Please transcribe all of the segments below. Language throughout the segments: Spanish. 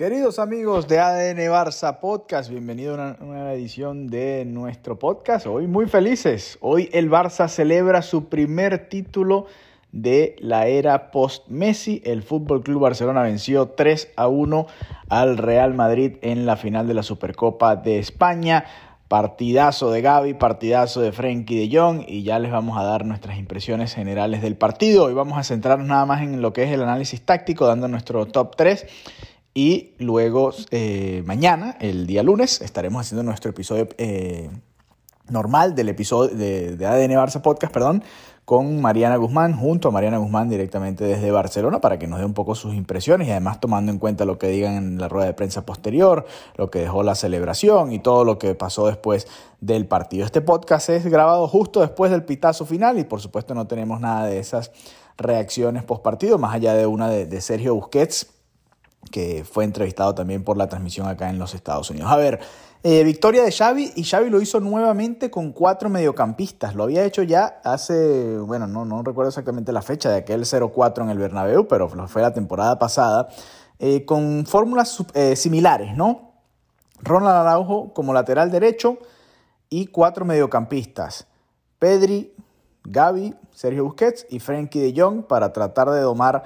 Queridos amigos de ADN Barça Podcast, bienvenido a una nueva edición de nuestro podcast. Hoy muy felices. Hoy el Barça celebra su primer título de la era post-Messi. El Fútbol Club Barcelona venció 3 a 1 al Real Madrid en la final de la Supercopa de España. Partidazo de Gaby, partidazo de Frenkie de Jong y ya les vamos a dar nuestras impresiones generales del partido. Hoy vamos a centrarnos nada más en lo que es el análisis táctico, dando nuestro top 3 y luego eh, mañana, el día lunes, estaremos haciendo nuestro episodio eh, normal del episodio de, de, ADN Barça Podcast, perdón, con Mariana Guzmán, junto a Mariana Guzmán directamente desde Barcelona, para que nos dé un poco sus impresiones y además tomando en cuenta lo que digan en la rueda de prensa posterior, lo que dejó la celebración y todo lo que pasó después del partido. Este podcast es grabado justo después del pitazo final y por supuesto no tenemos nada de esas reacciones post partido, más allá de una de, de Sergio Busquets que fue entrevistado también por la transmisión acá en los Estados Unidos. A ver, eh, victoria de Xavi y Xavi lo hizo nuevamente con cuatro mediocampistas. Lo había hecho ya hace, bueno, no, no recuerdo exactamente la fecha de aquel 0-4 en el Bernabéu, pero fue la temporada pasada, eh, con fórmulas eh, similares, ¿no? Ronald Araujo como lateral derecho y cuatro mediocampistas. Pedri, Gaby, Sergio Busquets y Frenkie de Jong para tratar de domar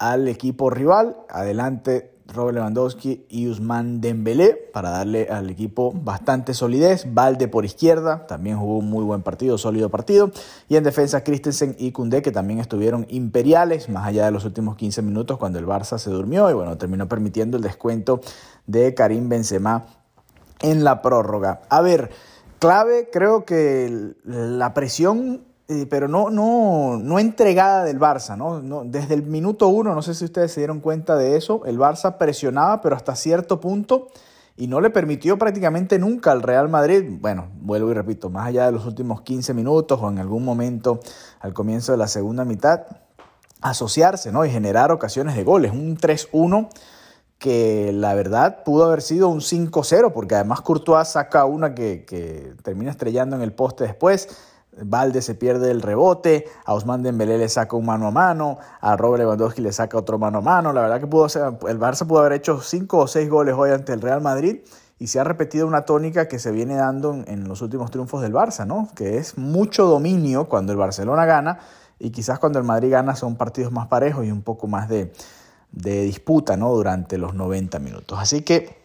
al equipo rival. Adelante Robert Lewandowski y Usman Dembélé para darle al equipo bastante solidez. Valde por izquierda, también jugó un muy buen partido, sólido partido. Y en defensa Christensen y Koundé que también estuvieron imperiales, más allá de los últimos 15 minutos cuando el Barça se durmió y bueno, terminó permitiendo el descuento de Karim Benzema en la prórroga. A ver, clave creo que la presión eh, pero no, no, no entregada del Barça, ¿no? ¿no? Desde el minuto uno, no sé si ustedes se dieron cuenta de eso, el Barça presionaba, pero hasta cierto punto, y no le permitió prácticamente nunca al Real Madrid, bueno, vuelvo y repito, más allá de los últimos 15 minutos o en algún momento al comienzo de la segunda mitad, asociarse, ¿no? Y generar ocasiones de goles, un 3-1 que la verdad pudo haber sido un 5-0, porque además Courtois saca una que, que termina estrellando en el poste después, Valde se pierde el rebote, a Osman Dembélé le saca un mano a mano, a Robert Lewandowski le saca otro mano a mano. La verdad que pudo el Barça pudo haber hecho cinco o seis goles hoy ante el Real Madrid y se ha repetido una tónica que se viene dando en, los últimos triunfos del Barça, ¿no? Que es mucho dominio cuando el Barcelona gana y quizás cuando el Madrid gana son partidos más parejos y un poco más de, de disputa, ¿no? Durante los 90 minutos. Así que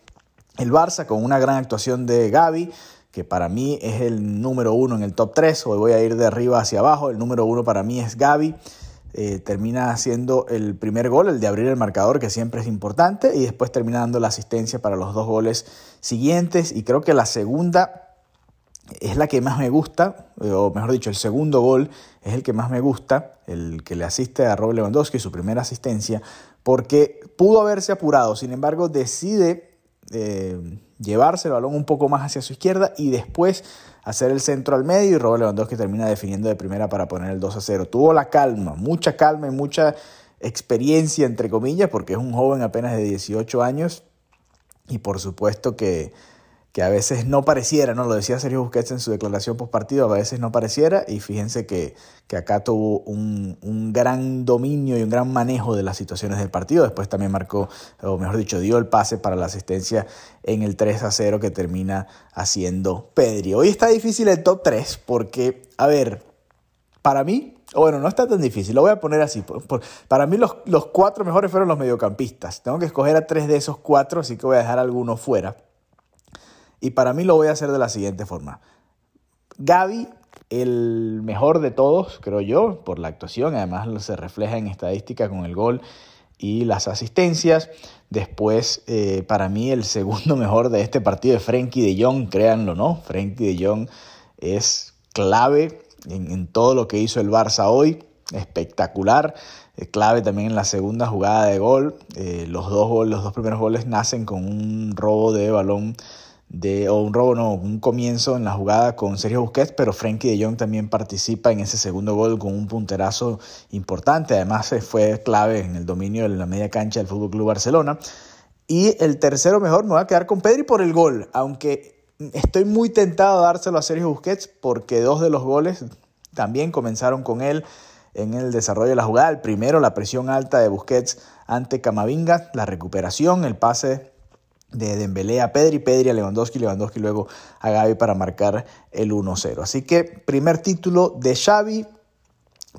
el Barça con una gran actuación de Gaby, que para mí es el número uno en el top 3. Hoy voy a ir de arriba hacia abajo. El número uno para mí es Gaby. Eh, termina haciendo el primer gol, el de abrir el marcador, que siempre es importante, y después termina dando la asistencia para los dos goles siguientes. Y creo que la segunda es la que más me gusta, o mejor dicho, el segundo gol es el que más me gusta, el que le asiste a Robert Lewandowski, su primera asistencia, porque pudo haberse apurado, sin embargo decide eh, llevarse el balón un poco más hacia su izquierda y después hacer el centro al medio y Robert Lewandowski termina definiendo de primera para poner el 2 a 0. Tuvo la calma, mucha calma y mucha experiencia entre comillas porque es un joven apenas de 18 años y por supuesto que que a veces no pareciera, ¿no? Lo decía Sergio Busquets en su declaración post partido, a veces no pareciera, y fíjense que, que acá tuvo un, un, gran dominio y un gran manejo de las situaciones del partido. Después también marcó, o mejor dicho, dio el pase para la asistencia en el 3 a 0 que termina haciendo Pedri. Hoy está difícil el top 3 porque, a ver, para mí, bueno, no está tan difícil, lo voy a poner así. Para mí los, los cuatro mejores fueron los mediocampistas. Tengo que escoger a tres de esos cuatro, así que voy a dejar algunos fuera. Y para mí lo voy a hacer de la siguiente forma. Gaby, el mejor de todos, creo yo, por la actuación, además se refleja en estadística con el gol y las asistencias. Después, eh, para mí, el segundo mejor de este partido es Frenkie de Jong, créanlo, ¿no? Frenkie de Jong es clave en, todo lo que hizo el Barça hoy, espectacular. Eh, clave también en la segunda jugada de gol. Eh, los, dos los dos primeros goles nacen con un robo de balón de, o un robo, no, un comienzo en la jugada con Sergio Busquets, pero Frenkie de Jong también participa en ese segundo gol con un punterazo importante. Además, fue clave en el dominio de la media cancha del Fútbol Club Barcelona. Y el tercero mejor me voy a quedar con Pedri por el gol, aunque estoy muy tentado a dárselo a Sergio Busquets porque dos de los goles también comenzaron con él. en el desarrollo de la jugada. El primero, la presión alta de Busquets ante Camavinga, la recuperación, el pase de Dembélé a Pedri, Pedri a Lewandowski, Lewandowski luego a Gaby para marcar el 1-0. Así que primer título de Xavi,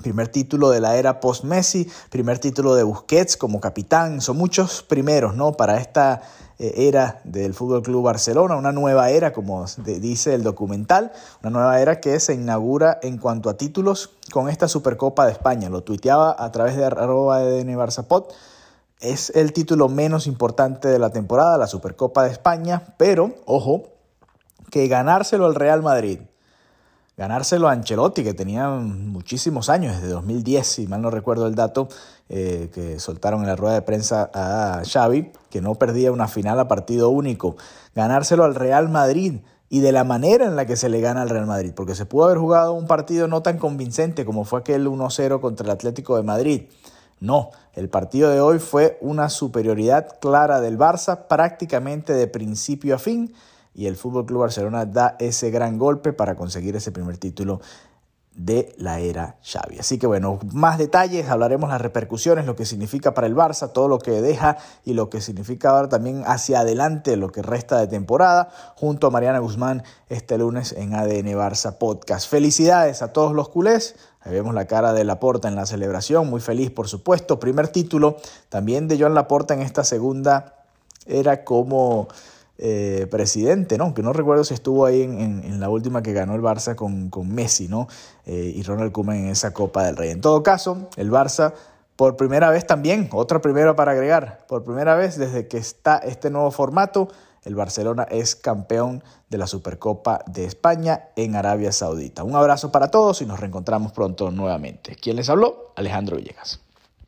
primer título de la era post-Messi, primer título de Busquets como capitán, son muchos primeros, ¿no? Para esta eh, era del Fútbol Club Barcelona, una nueva era, como dice el documental, una nueva era que se inaugura en cuanto a títulos con esta Supercopa de España. Lo tuiteaba a través de arroba de Barzapot es el título menos importante de la temporada, la Supercopa de España, pero ojo, que ganárselo al Real Madrid, ganárselo a Ancelotti, que tenía muchísimos años, desde 2010, si mal no recuerdo el dato, eh, que soltaron en la rueda de prensa a Xavi, que no perdía una final a partido único, ganárselo al Real Madrid y de la manera en la que se le gana al Real Madrid, porque se pudo haber jugado un partido no tan convincente como fue aquel 1-0 contra el Atlético de Madrid no, el partido de hoy fue una superioridad clara del Barça prácticamente de principio a fin y el Fútbol Club Barcelona da ese gran golpe para conseguir ese primer título de la era Xavi. Así que bueno, más detalles, hablaremos las repercusiones, lo que significa para el Barça, todo lo que deja y lo que significa ahora también hacia adelante lo que resta de temporada, junto a Mariana Guzmán este lunes en ADN Barça Podcast. Felicidades a todos los culés, Ahí vemos la cara de Laporta en la celebración, muy feliz por supuesto. Primer título también de Joan Laporta en esta segunda era como eh, presidente, ¿no? Que no recuerdo si estuvo ahí en, la última que ganó el Barça con, con Messi, ¿no? Eh, y Ronald Koeman en esa Copa del Rey. En todo caso, el Barça por primera vez también, otra primera para agregar, por primera vez desde que está este nuevo formato, el Barcelona es campeón de la Supercopa de España en Arabia Saudita. Un abrazo para todos y nos reencontramos pronto nuevamente. ¿Quién les habló? Alejandro Villegas.